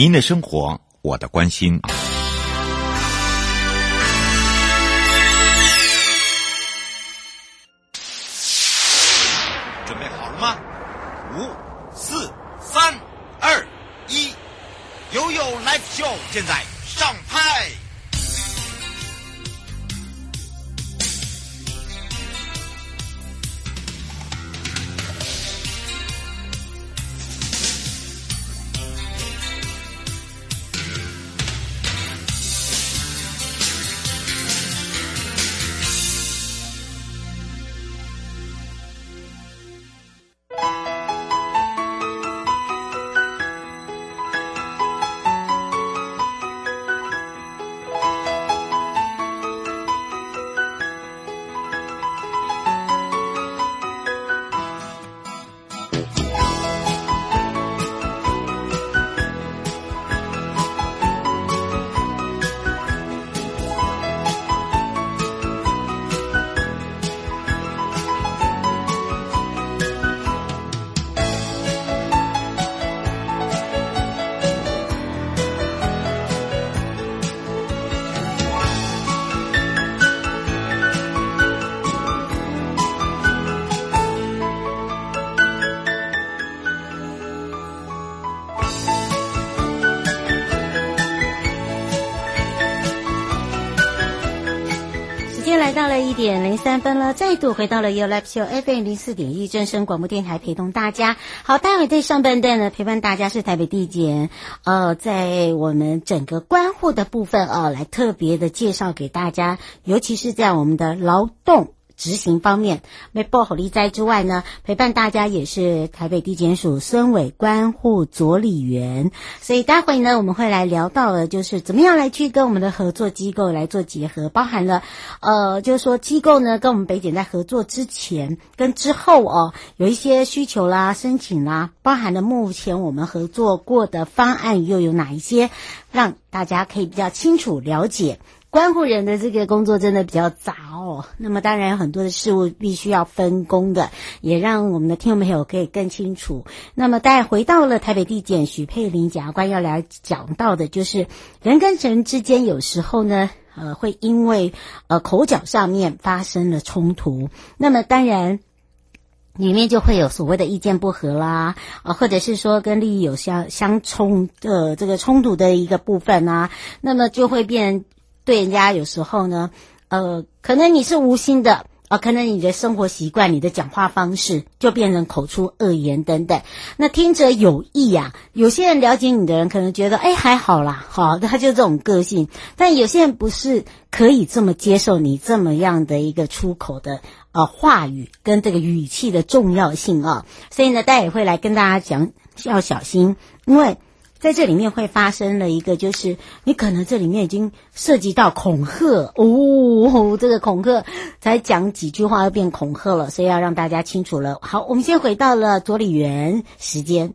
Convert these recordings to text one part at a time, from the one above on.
您的生活，我的关心。准备好了吗？五、四、三、二、一，悠悠来秀现在点零三分了，再度回到了 You Live Show FM 零四点一正声广播电台，陪同大家。好，待会在上半段呢，陪伴大家是台北地检，呃，在我们整个关护的部分哦、来特别的介绍给大家，尤其是在我们的劳动。执行方面，没报好利灾之外呢，陪伴大家也是台北地检署孙伟关护佐理员，所以待会呢，我们会来聊到的，就是怎么样来去跟我们的合作机构来做结合，包含了呃，就是说机构呢跟我们北检在合作之前跟之后哦，有一些需求啦、申请啦，包含了目前我们合作过的方案又有哪一些，让大家可以比较清楚了解。关护人的这个工作真的比较杂哦，那么当然有很多的事物必须要分工的，也让我们的听众朋友可以更清楚。那么待回到了台北地检许佩玲检察官要来讲到的，就是人跟人之间有时候呢，呃，会因为呃口角上面发生了冲突，那么当然里面就会有所谓的意见不合啦，啊，或者是说跟利益有相相冲的这个冲突的一个部分啊，那么就会变。对人家有时候呢，呃，可能你是无心的啊，呃，可能你的生活习惯、你的讲话方式就变成口出恶言等等。那听者有意呀，有些人了解你的人可能觉得，哎，还好啦，好，他就这种个性。但有些人不是可以这么接受你这么样的一个出口的呃话语跟这个语气的重要性啊。所以呢，大家也会来跟大家讲要小心，因为。在这里面会发生了一个，就是你可能这里面已经涉及到恐吓哦，这个恐吓才讲几句话就变恐吓了，所以要让大家清楚了。好，我们先回到了佐理员时间。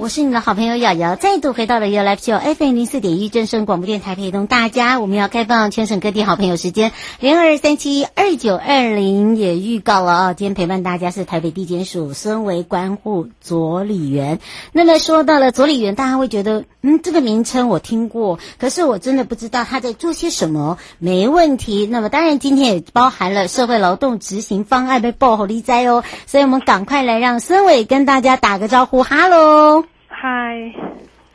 我是你的好朋友瑶瑶，再度回到了 You Live Show FM 零四点一正声广播电台，陪同大家。我们要开放全省各地好朋友时间零二三七二九二零，也预告了啊，今天陪伴大家是台北地检署孙伟关护佐理员。那么说到了左理员，大家会觉得，嗯，这个名称我听过，可是我真的不知道他在做些什么。没问题，那么当然今天也包含了社会劳动执行方案被爆好利灾哦，所以我们赶快来让孙伟跟大家打个招呼，哈喽。嗨，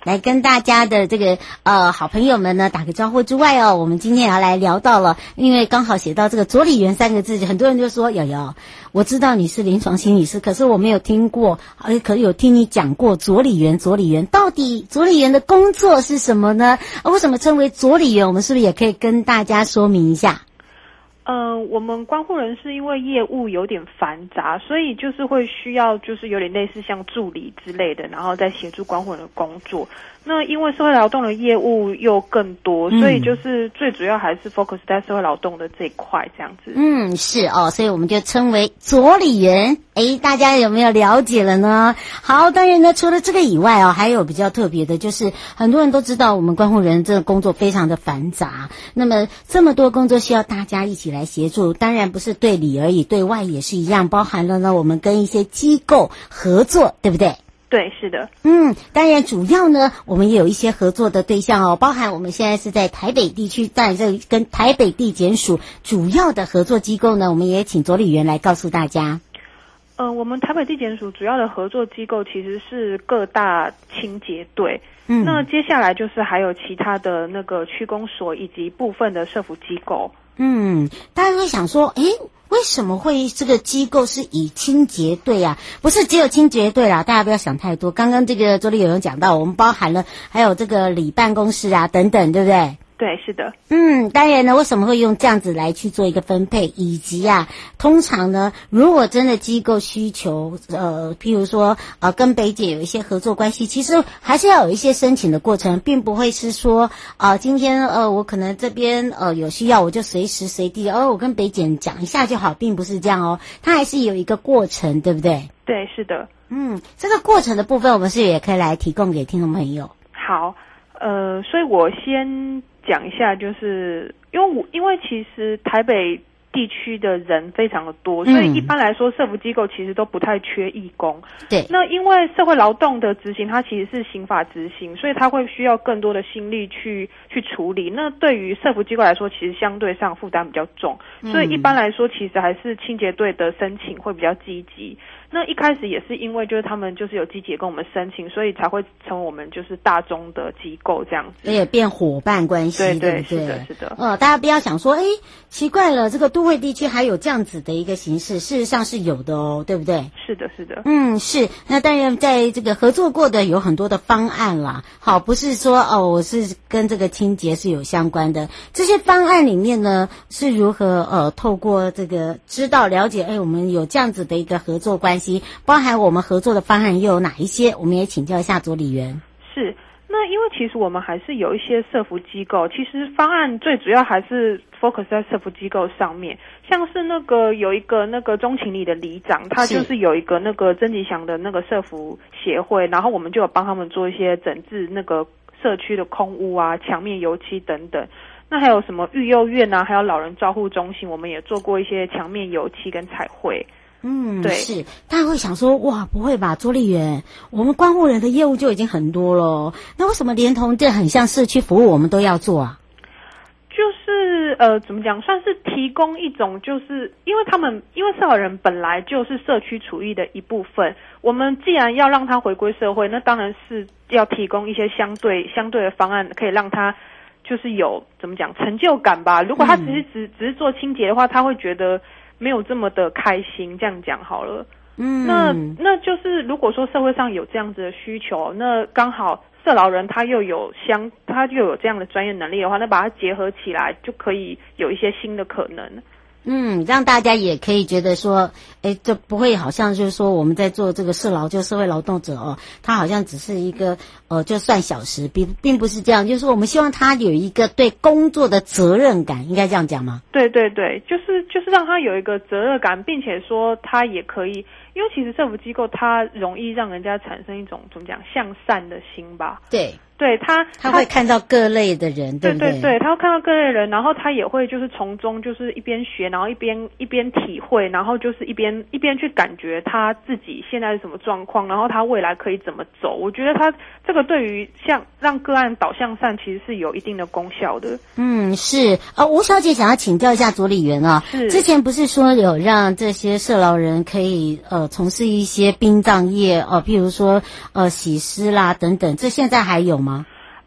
来跟大家的这个呃好朋友们呢打个招呼之外哦，我们今天也要来聊到了，因为刚好写到这个左理员三个字，很多人就说瑶瑶，我知道你是临床心理师，可是我没有听过，呃可有听你讲过左理员，左理员到底左理员的工作是什么呢？为什么称为左理员？我们是不是也可以跟大家说明一下？嗯、我们关护人是因为业务有点繁杂，所以就是会需要就是有点类似像助理之类的，然后再协助关护人的工作。那因为社会劳动的业务又更多，所以就是最主要还是 focus 在社会劳动的这一块这样子。嗯，是哦，所以我们就称为左理员。诶，大家有没有了解了呢？好，当然呢，除了这个以外哦，还有比较特别的，就是很多人都知道我们关护人这个工作非常的繁杂。那么这么多工作需要大家一起来协助，当然不是对里而已，对外也是一样，包含了呢我们跟一些机构合作，对不对？对，是的，嗯，当然，主要呢，我们也有一些合作的对象哦，包含我们现在是在台北地区，在这跟台北地检署主要的合作机构呢，我们也请左理员来告诉大家。呃，我们台北地检署主要的合作机构其实是各大清洁队，嗯，那接下来就是还有其他的那个区公所以及部分的社福机构。嗯，大家会想说，诶，为什么会这个机构是以清洁队啊？不是只有清洁队啦，大家不要想太多。刚刚这个周丽友有讲到，我们包含了还有这个里办公室啊等等，对不对？对，是的。嗯，当然呢，为什么会用这样子来去做一个分配，以及啊，通常呢，如果真的机构需求，呃，譬如说，呃，跟北姐有一些合作关系，其实还是要有一些申请的过程，并不会是说，啊、呃，今天呃，我可能这边呃有需要，我就随时随地，哦，我跟北姐讲一下就好，并不是这样哦，它还是有一个过程，对不对？对，是的。嗯，这个过程的部分，我们是也可以来提供给听众朋友。好，呃，所以我先。讲一下，就是因为我因为其实台北地区的人非常的多，所以一般来说，社福机构其实都不太缺义工。对，那因为社会劳动的执行，它其实是刑法执行，所以它会需要更多的心力去去处理。那对于社福机构来说，其实相对上负担比较重，所以一般来说，其实还是清洁队的申请会比较积极。那一开始也是因为就是他们就是有积极跟我们申请，所以才会成为我们就是大中的机构这样子，也变伙伴关系，对对，对对？是的，是的。呃，大家不要想说，哎，奇怪了，这个都会地区还有这样子的一个形式，事实上是有的哦，对不对？是的，是的。嗯，是。那当然，在这个合作过的有很多的方案啦，好，不是说哦，我是跟这个清洁是有相关的。这些方案里面呢，是如何呃，透过这个知道了解，哎，我们有这样子的一个合作关系。包含我们合作的方案又有哪一些？我们也请教一下左理员。是，那因为其实我们还是有一些社服机构，其实方案最主要还是 focus 在社服机构上面。像是那个有一个那个钟情里的里长，他就是有一个那个曾吉祥的那个社服协会，然后我们就有帮他们做一些整治那个社区的空屋啊、墙面油漆等等。那还有什么育幼院啊，还有老人照护中心，我们也做过一些墙面油漆跟彩绘。嗯，对，是，大家会想说，哇，不会吧，朱丽媛，我们关护人的业务就已经很多了，那为什么连同这很像社区服务，我们都要做啊？就是呃，怎么讲，算是提供一种，就是因为他们，因为社老人本来就是社区处遇的一部分，我们既然要让他回归社会，那当然是要提供一些相对相对的方案，可以让他就是有怎么讲成就感吧。如果他只是只只是做清洁的话，他会觉得。没有这么的开心，这样讲好了。嗯，那那就是如果说社会上有这样子的需求，那刚好社老人他又有相，他又有这样的专业能力的话，那把它结合起来，就可以有一些新的可能。嗯，让大家也可以觉得说，哎，这不会好像就是说我们在做这个社劳，就社会劳动者哦，他好像只是一个呃，就算小时，并并不是这样。就是我们希望他有一个对工作的责任感，应该这样讲吗？对对对，就是就是让他有一个责任感，并且说他也可以，因为其实政府机构它容易让人家产生一种怎么讲向善的心吧？对。对他，他会看到各类的人，对对？对他会看到各类人，然后他也会就是从中就是一边学，然后一边一边体会，然后就是一边边一边去感觉他自己现在是什么状况，然后他未来可以怎么走。我觉得他这个对于像让个案导向上，其实是有一定的功效的。嗯，是啊，吴小姐想要请教一下佐理员啊，是之前不是说有让这些社劳人可以呃从事一些殡葬业哦、呃，譬如说呃洗尸啦等等，这现在还有吗？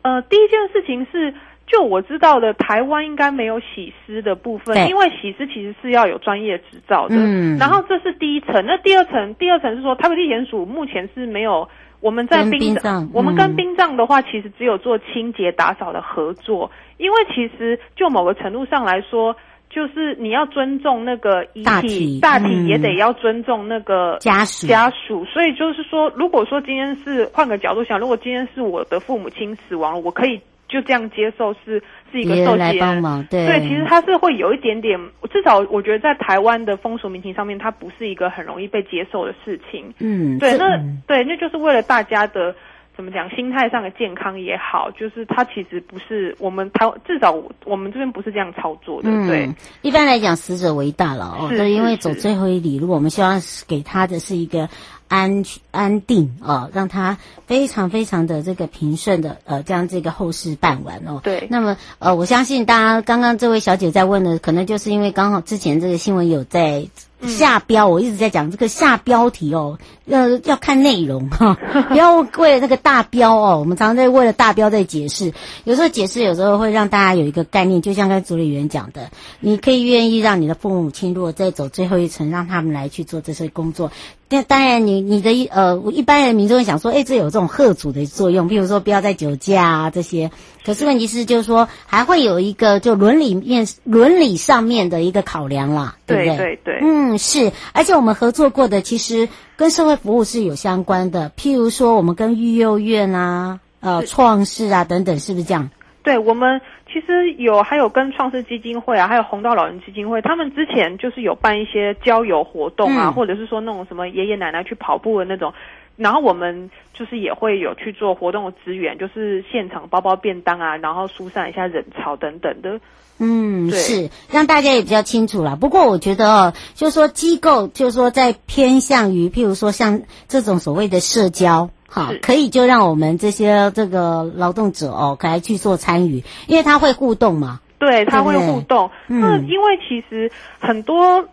呃，第一件事情是。就我知道的，台湾应该没有洗尸的部分，因为洗尸其实是要有专业执照的。嗯，然后这是第一层，那第二层，第二层是说台北地检署目前是没有我们在殡葬，嗯、我们跟殡葬的话，其实只有做清洁打扫的合作。因为其实就某个程度上来说，就是你要尊重那个遗体，大体，也得要尊重那个家属家属。所以就是说，如果说今天是换个角度想，如果今天是我的父母亲死亡了，我可以。就这样接受是是一个受接帮忙，对对，其实他是会有一点点，至少我觉得在台湾的风俗民情上面，它不是一个很容易被接受的事情。嗯，对，那对，那就是为了大家的怎么讲，心态上的健康也好，就是它其实不是我们台至少我们这边不是这样操作的。嗯、对，一般来讲，死者为大了哦，对，因为走最后一里路，我们希望给他的是一个。安安定哦，让他非常非常的这个平顺的呃，将这个后事办完哦。对。那么呃，我相信大家刚刚这位小姐在问的，可能就是因为刚好之前这个新闻有在下标，嗯、我一直在讲这个下标题哦，要要看内容哈，不要为了那个大标哦。我们常常在为了大标在解释，有时候解释有时候会让大家有一个概念，就像刚才佐理员讲的，你可以愿意让你的父母亲如果再走最后一程，让他们来去做这些工作。那当然你，你你的呃，一般人民众会想说，哎，这有这种贺阻的作用，比如说不要再酒驾啊这些。可是问题是，就是说还会有一个就伦理面、伦理上面的一个考量啦，对不对？对对对。嗯，是。而且我们合作过的，其实跟社会服务是有相关的，譬如说我们跟育幼院啊、呃创世啊等等，是不是这样？对，我们。其实有，还有跟创世基金会啊，还有红道老人基金会，他们之前就是有办一些郊游活动啊，嗯、或者是说那种什么爷爷奶奶去跑步的那种，然后我们就是也会有去做活动的资源，就是现场包包便当啊，然后疏散一下人潮等等的。嗯，是让大家也比较清楚啦。不过我觉得哦，就是说机构，就是说在偏向于，譬如说像这种所谓的社交。好，可以就让我们这些这个劳动者哦，可以去做参与，因为他会互动嘛。对，他会互动。嗯，那因为其实很多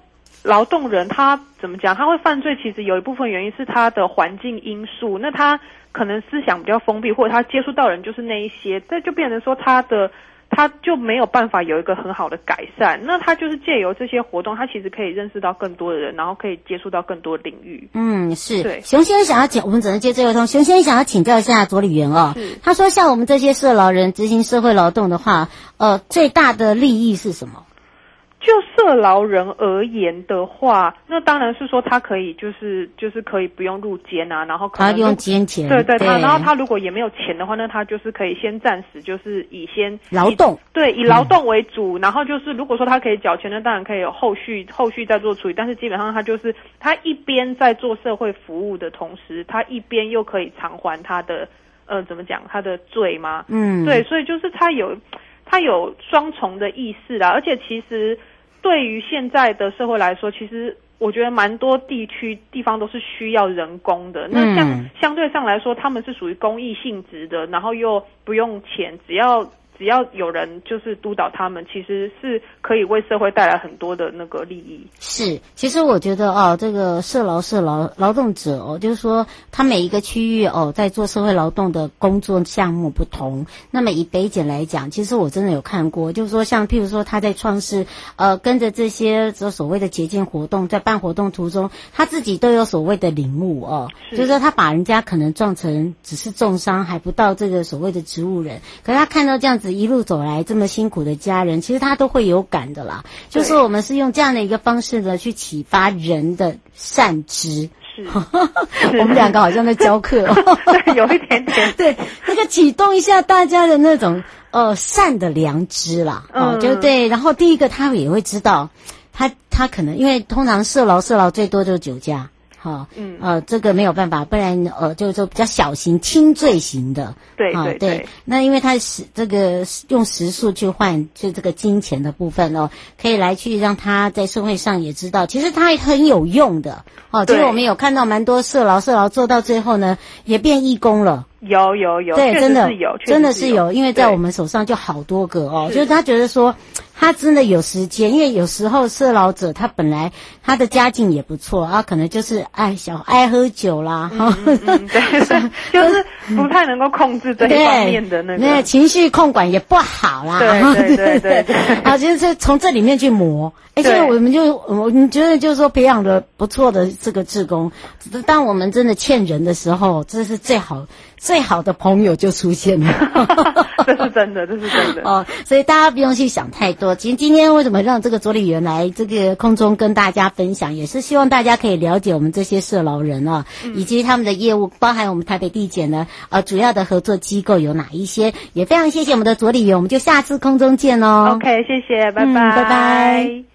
劳动人他怎么讲？他会犯罪，其实有一部分原因是他的环境因素。那他可能思想比较封闭，或者他接触到人就是那一些，这就变成说他的。他就没有办法有一个很好的改善，那他就是借由这些活动，他其实可以认识到更多的人，然后可以接触到更多领域。嗯，是。对，熊先生想要请，我们只能接这个通。熊先生想要请教一下左理员哦，他说像我们这些社劳人执行社会劳动的话，呃，最大的利益是什么？就社劳人而言的话，那当然是说他可以就是就是可以不用入监啊，然后可能他用监钱，对对，对他然后他如果也没有钱的话，那他就是可以先暂时就是以先劳动，对，以劳动为主，嗯、然后就是如果说他可以缴钱，那当然可以有后续后续再做处理，但是基本上他就是他一边在做社会服务的同时，他一边又可以偿还他的呃怎么讲他的罪吗？嗯，对，所以就是他有他有双重的意识啦，而且其实。对于现在的社会来说，其实我觉得蛮多地区地方都是需要人工的。那像相对上来说，他们是属于公益性质的，然后又不用钱，只要。只要有人就是督导他们，其实是可以为社会带来很多的那个利益。是，其实我觉得哦，这个社劳社劳劳动者哦，就是说他每一个区域哦，在做社会劳动的工作项目不同。那么以北检来讲，其实我真的有看过，就是说像譬如说他在创世，呃，跟着这些这所谓的节俭活动，在办活动途中，他自己都有所谓的领悟哦，是就是说他把人家可能撞成只是重伤，还不到这个所谓的植物人，可是他看到这样子。一路走来这么辛苦的家人，其实他都会有感的啦。就是我们是用这样的一个方式呢，去启发人的善知。是，我们两个好像在教课，对，有一点点。对，那个启动一下大家的那种呃善的良知啦。哦，就对。然后第一个，他也会知道，他他可能因为通常社劳社劳最多就是酒驾。哈，嗯，呃，这个没有办法，不然呃，就就比较小型轻罪型的，对对对，对。那因为他是这个用时数去换，就这个金钱的部分哦，可以来去让他在社会上也知道，其实他很有用的哦。其实我们有看到蛮多社劳，社劳做到最后呢，也变义工了。有有有，对，真的有，真的是有，因为在我们手上就好多个哦，就是他觉得说。他真的有时间，因为有时候社老者他本来他的家境也不错啊，可能就是爱小爱喝酒啦，哈、嗯嗯，对，就是不太能够控制这一方面的那个，那情绪控管也不好啦，对对对对对，啊，就是从这里面去磨，哎，所以我们就我们觉得就是说培养的不错的这个志工，当我们真的欠人的时候，这是最好。最好的朋友就出现了，这是真的，这是真的哦。所以大家不用去想太多。其实今天为什么让这个左理员来这个空中跟大家分享，也是希望大家可以了解我们这些社劳人啊，嗯、以及他们的业务，包含我们台北地检呢，呃，主要的合作机构有哪一些？也非常谢谢我们的左理员，我们就下次空中见哦。OK，谢谢，拜拜，嗯、拜拜。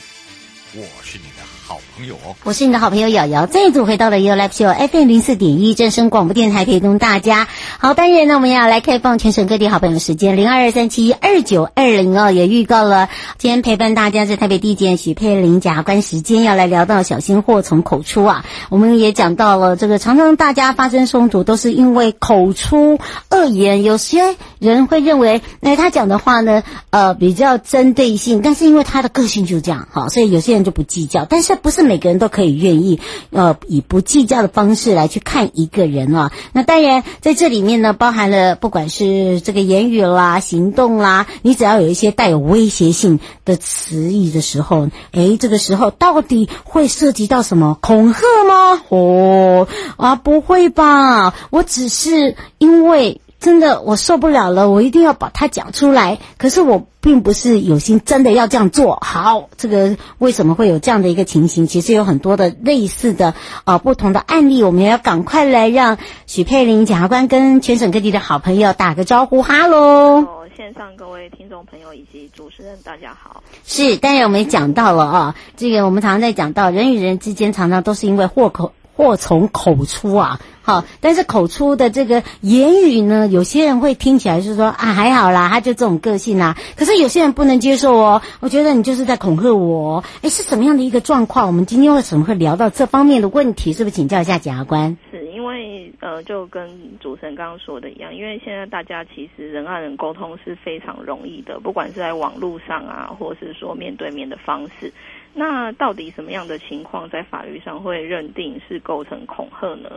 我是你的好朋友哦。我是你的好朋友瑶瑶，再度回到了 You Live Show FM 零四点一正声广播电台，陪同大家。好，当然呢，我们要来开放全省各地好朋友的时间零二三七二九二零哦，也预告了今天陪伴大家在台北地检许佩玲检察官时间要来聊到小心祸从口出啊。我们也讲到了这个常常大家发生冲突都是因为口出恶言，有些人会认为，那他讲的话呢，呃，比较针对性，但是因为他的个性就这样，好，所以有些人就不计较，但是不是每个人都可以愿意，呃，以不计较的方式来去看一个人啊？那当然，在这里面呢，包含了不管是这个言语啦、行动啦，你只要有一些带有威胁性的词语的时候，诶，这个时候到底会涉及到什么恐吓吗？哦，啊，不会吧？我只是因为。真的，我受不了了，我一定要把它讲出来。可是我并不是有心真的要这样做。好，这个为什么会有这样的一个情形？其实有很多的类似的啊、呃、不同的案例，我们也要赶快来让许佩玲检察官跟全省各地的好朋友打个招呼，哈喽！线上各位听众朋友以及主持人，大家好。是，当然我们也讲到了啊，这个我们常常在讲到人与人之间常常都是因为祸口祸从口出啊。好，但是口出的这个言语呢，有些人会听起来是说啊，还好啦，他就这种个性啦。可是有些人不能接受哦，我觉得你就是在恐吓我。哎，是什么样的一个状况？我们今天为什么会聊到这方面的问题？是不是请教一下检察官？是因为呃，就跟主持人刚刚说的一样，因为现在大家其实人和人沟通是非常容易的，不管是在网络上啊，或是说面对面的方式。那到底什么样的情况在法律上会认定是构成恐吓呢？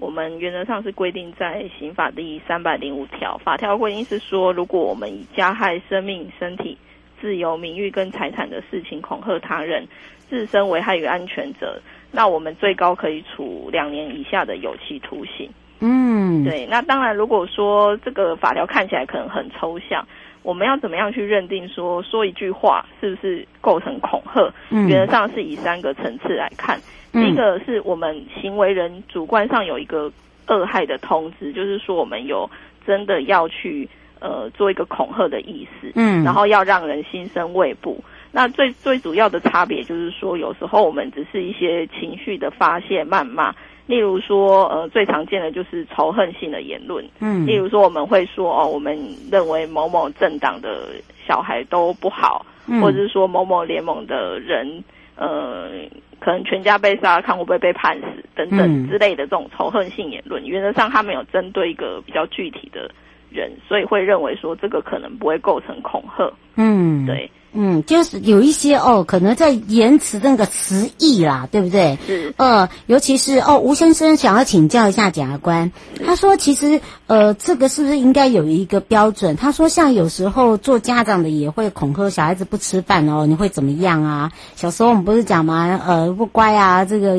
我们原则上是规定在刑法第三百零五条，法条规定是说，如果我们以加害生命、身体、自由、名誉跟财产的事情恐吓他人，自身危害于安全者，那我们最高可以处两年以下的有期徒刑。嗯，对。那当然，如果说这个法条看起来可能很抽象，我们要怎么样去认定说说一句话是不是构成恐吓？嗯，原则上是以三个层次来看。第一个是我们行为人主观上有一个恶害的通知，就是说我们有真的要去呃做一个恐吓的意思，嗯，然后要让人心生畏怖。那最最主要的差别就是说，有时候我们只是一些情绪的发泄、谩骂，例如说呃最常见的就是仇恨性的言论，嗯，例如说我们会说哦，我们认为某某政党的小孩都不好。嗯、或者是说某某联盟的人，呃，可能全家被杀，看会不会被判死等等之类的这种仇恨性言论，嗯、原则上他没有针对一个比较具体的人，所以会认为说这个可能不会构成恐吓。嗯，对。嗯，就是有一些哦，可能在言辞那个词义啦，对不对？是。呃，尤其是哦，吴先生想要请教一下检察官，他说其实呃，这个是不是应该有一个标准？他说像有时候做家长的也会恐吓小孩子不吃饭哦，你会怎么样啊？小时候我们不是讲吗？呃，不乖啊，这个。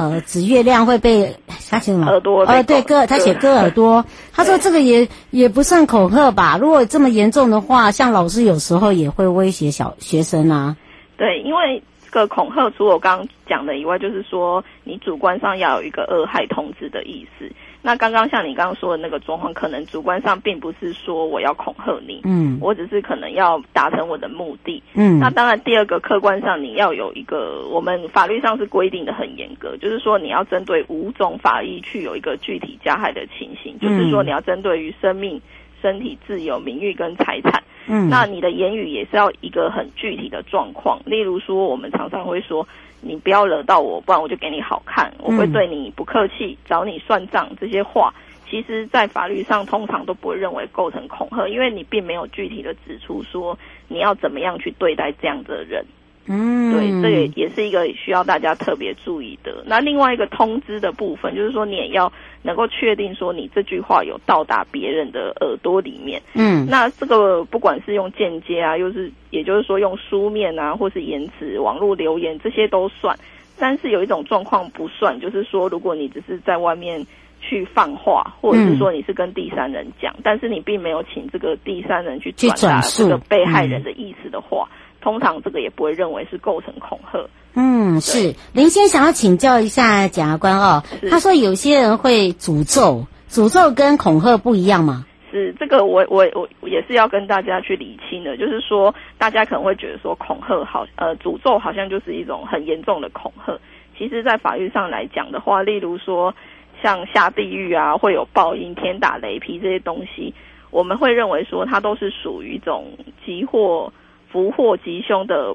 呃，指月亮会被他写什么？耳朵。呃，对，割他写割耳朵。他说这个也也不算恐吓吧？如果这么严重的话，像老师有时候也会威胁小学生啊。对，因为这个恐吓，除了我刚刚讲的以外，就是说你主观上要有一个恶害通知的意思。那刚刚像你刚刚说的那个状况，可能主观上并不是说我要恐吓你，嗯，我只是可能要达成我的目的，嗯。那当然，第二个客观上你要有一个，我们法律上是规定的很严格，就是说你要针对五种法益去有一个具体加害的情形，嗯，就是说你要针对于生命、身体、自由、名誉跟财产，嗯。那你的言语也是要一个很具体的状况，例如说我们常常会说。你不要惹到我，不然我就给你好看。我会对你不客气，找你算账。这些话，其实，在法律上通常都不会认为构成恐吓，因为你并没有具体的指出说你要怎么样去对待这样的人。嗯，对，这也也是一个需要大家特别注意的。那另外一个通知的部分，就是说你也要能够确定说你这句话有到达别人的耳朵里面。嗯，那这个不管是用间接啊，又是也就是说用书面啊，或是言辞、网络留言这些都算。但是有一种状况不算，就是说如果你只是在外面去放话，或者是说你是跟第三人讲，嗯、但是你并没有请这个第三人去转达这个被害人的意思的话。通常这个也不会认为是构成恐吓。嗯，是林先想要请教一下检察官哦。他说有些人会诅咒，诅咒跟恐吓不一样吗？是这个我，我我我也是要跟大家去理清的。就是说，大家可能会觉得说恐吓好，呃，诅咒好像就是一种很严重的恐吓。其实，在法律上来讲的话，例如说像下地狱啊，会有报应、天打雷劈这些东西，我们会认为说它都是属于一种急祸。福祸吉凶的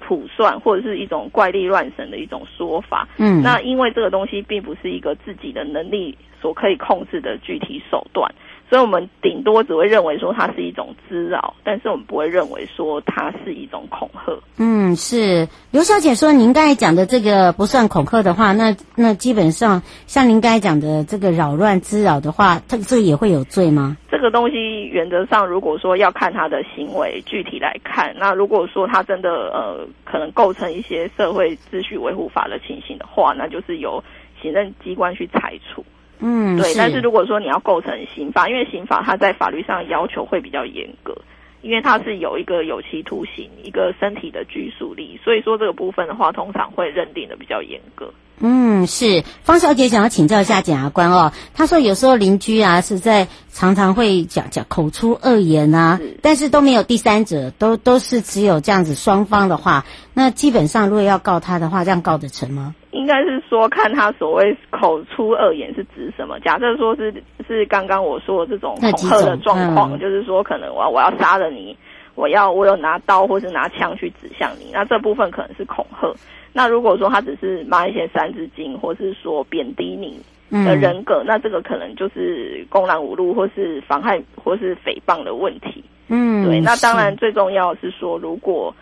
卜算，或者是一种怪力乱神的一种说法。嗯，那因为这个东西并不是一个自己的能力所可以控制的具体手段。所以，我们顶多只会认为说它是一种滋扰，但是我们不会认为说它是一种恐吓。嗯，是刘小姐说，您刚才讲的这个不算恐吓的话，那那基本上像您刚才讲的这个扰乱滋扰的话，它这个也会有罪吗？这个东西原则上，如果说要看他的行为具体来看，那如果说他真的呃可能构成一些社会秩序维护法的情形的话，那就是由行政机关去裁处。嗯，对，但是如果说你要构成刑法，因为刑法它在法律上要求会比较严格，因为它是有一个有期徒刑，一个身体的拘束力，所以说这个部分的话，通常会认定的比较严格。嗯，是方小姐想要请教一下检察官哦，她说有时候邻居啊是在常常会讲讲口出恶言啊，但是都没有第三者，都都是只有这样子双方的话，那基本上如果要告他的话，这样告得成吗？应该是说看他所谓口出恶言是指什么。假设说是是刚刚我说的这种恐吓的状况，就是说可能我要我要杀了你，我要我有拿刀或是拿枪去指向你，那这部分可能是恐吓。那如果说他只是骂一些三字经，或是说贬低你的人格，嗯、那这个可能就是公然侮辱，或是妨害，或是诽谤的问题。嗯，对。那当然最重要的是说，如果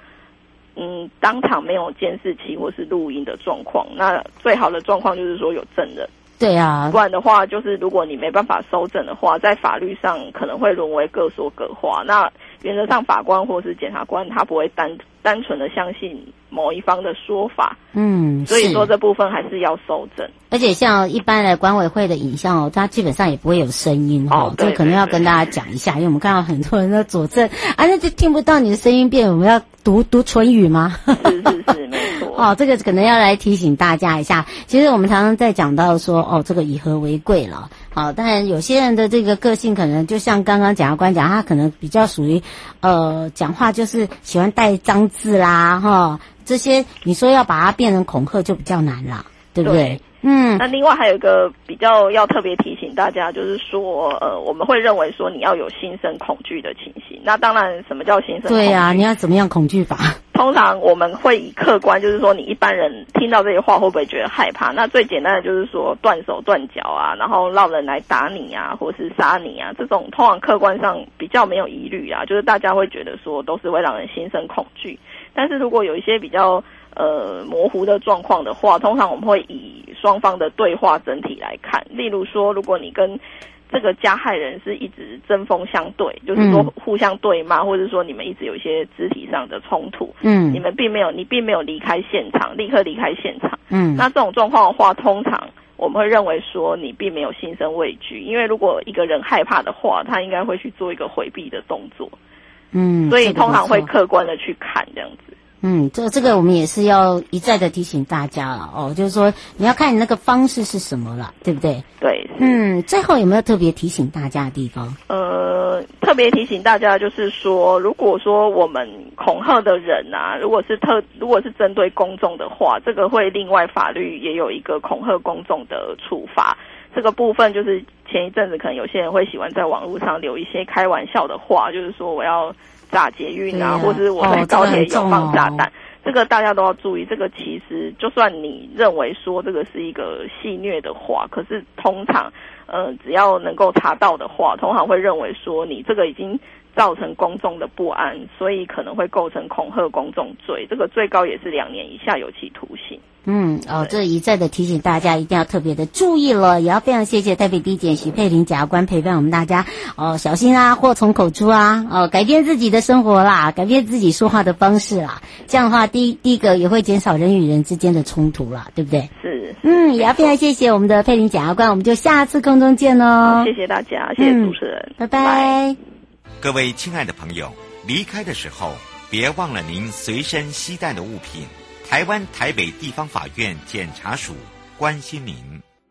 嗯当场没有监视器或是录音的状况，那最好的状况就是说有证人。对啊，不然的话，就是如果你没办法收证的话，在法律上可能会沦为各说各话。那原则上，法官或是检察官他不会单单纯的相信。某一方的说法，嗯，所以说这部分还是要搜证，而且像一般的管委会的影像哦，它基本上也不会有声音哦，这可能要跟大家讲一下，因为我们看到很多人在佐证，啊，那就听不到你的声音变，我们要读读唇语吗？是是是，没错。哦，这个可能要来提醒大家一下。其实我们常常在讲到说，哦，这个以和为贵了。好，但有些人的这个个性可能就像刚刚检察官讲，他可能比较属于，呃，讲话就是喜欢带脏字啦，哈。这些你说要把它变成恐吓就比较难了，对不对？对，嗯。那另外还有一个比较要特别提醒醒大家，就是说，呃，我们会认为说你要有心生恐惧的情形。那当然，什么叫心生恐惧？对呀、啊，你要怎么样恐惧法？通常我们会以客观，就是说你一般人听到这些话会不会觉得害怕？那最简单的就是说断手断脚啊，然后让人来打你啊，或是杀你啊，这种通常客观上比较没有疑虑啊，就是大家会觉得说都是会让人心生恐惧。但是如果有一些比较呃模糊的状况的话，通常我们会以双方的对话整体来看。例如说，如果你跟这个加害人是一直针锋相对，就是说互相对骂，嗯、或者说你们一直有一些肢体上的冲突，嗯，你们并没有，你并没有离开现场，立刻离开现场，嗯，那这种状况的话，通常我们会认为说你并没有心生畏惧，因为如果一个人害怕的话，他应该会去做一个回避的动作，嗯，所以通常会客观的去看这样子。嗯，这这个我们也是要一再的提醒大家了哦，就是说你要看你那个方式是什么了，对不对？对，嗯，最后有没有特别提醒大家的地方？呃，特别提醒大家就是说，如果说我们恐吓的人啊，如果是特，如果是针对公众的话，这个会另外法律也有一个恐吓公众的处罚。这个部分就是前一阵子可能有些人会喜欢在网络上留一些开玩笑的话，就是说我要。炸捷运啊，或者是我在高铁有放炸弹，哦，这个大家都要注意。这个其实就算你认为说这个是一个戏虐的话，可是通常，呃，只要能够查到的话，通常会认为说你这个已经造成公众的不安，所以可能会构成恐吓公众罪。这个最高也是两年以下有期徒刑。嗯，哦，这一再的提醒大家一定要特别的注意了，也要非常谢谢台北地检徐佩玲检察官陪伴我们大家哦，小心啊，祸从口出啊，哦，改变自己的生活啦，改变自己说话的方式啦，这样的话，第一第一个也会减少人与人之间的冲突啦，对不对？是，嗯，也要非常谢谢我们的佩玲检察官，我们就下次空中见喽。谢谢大家，谢谢主持人，嗯、拜拜。各位亲爱的朋友，离开的时候别忘了您随身携带的物品。台湾台北地方法院检察署关心民。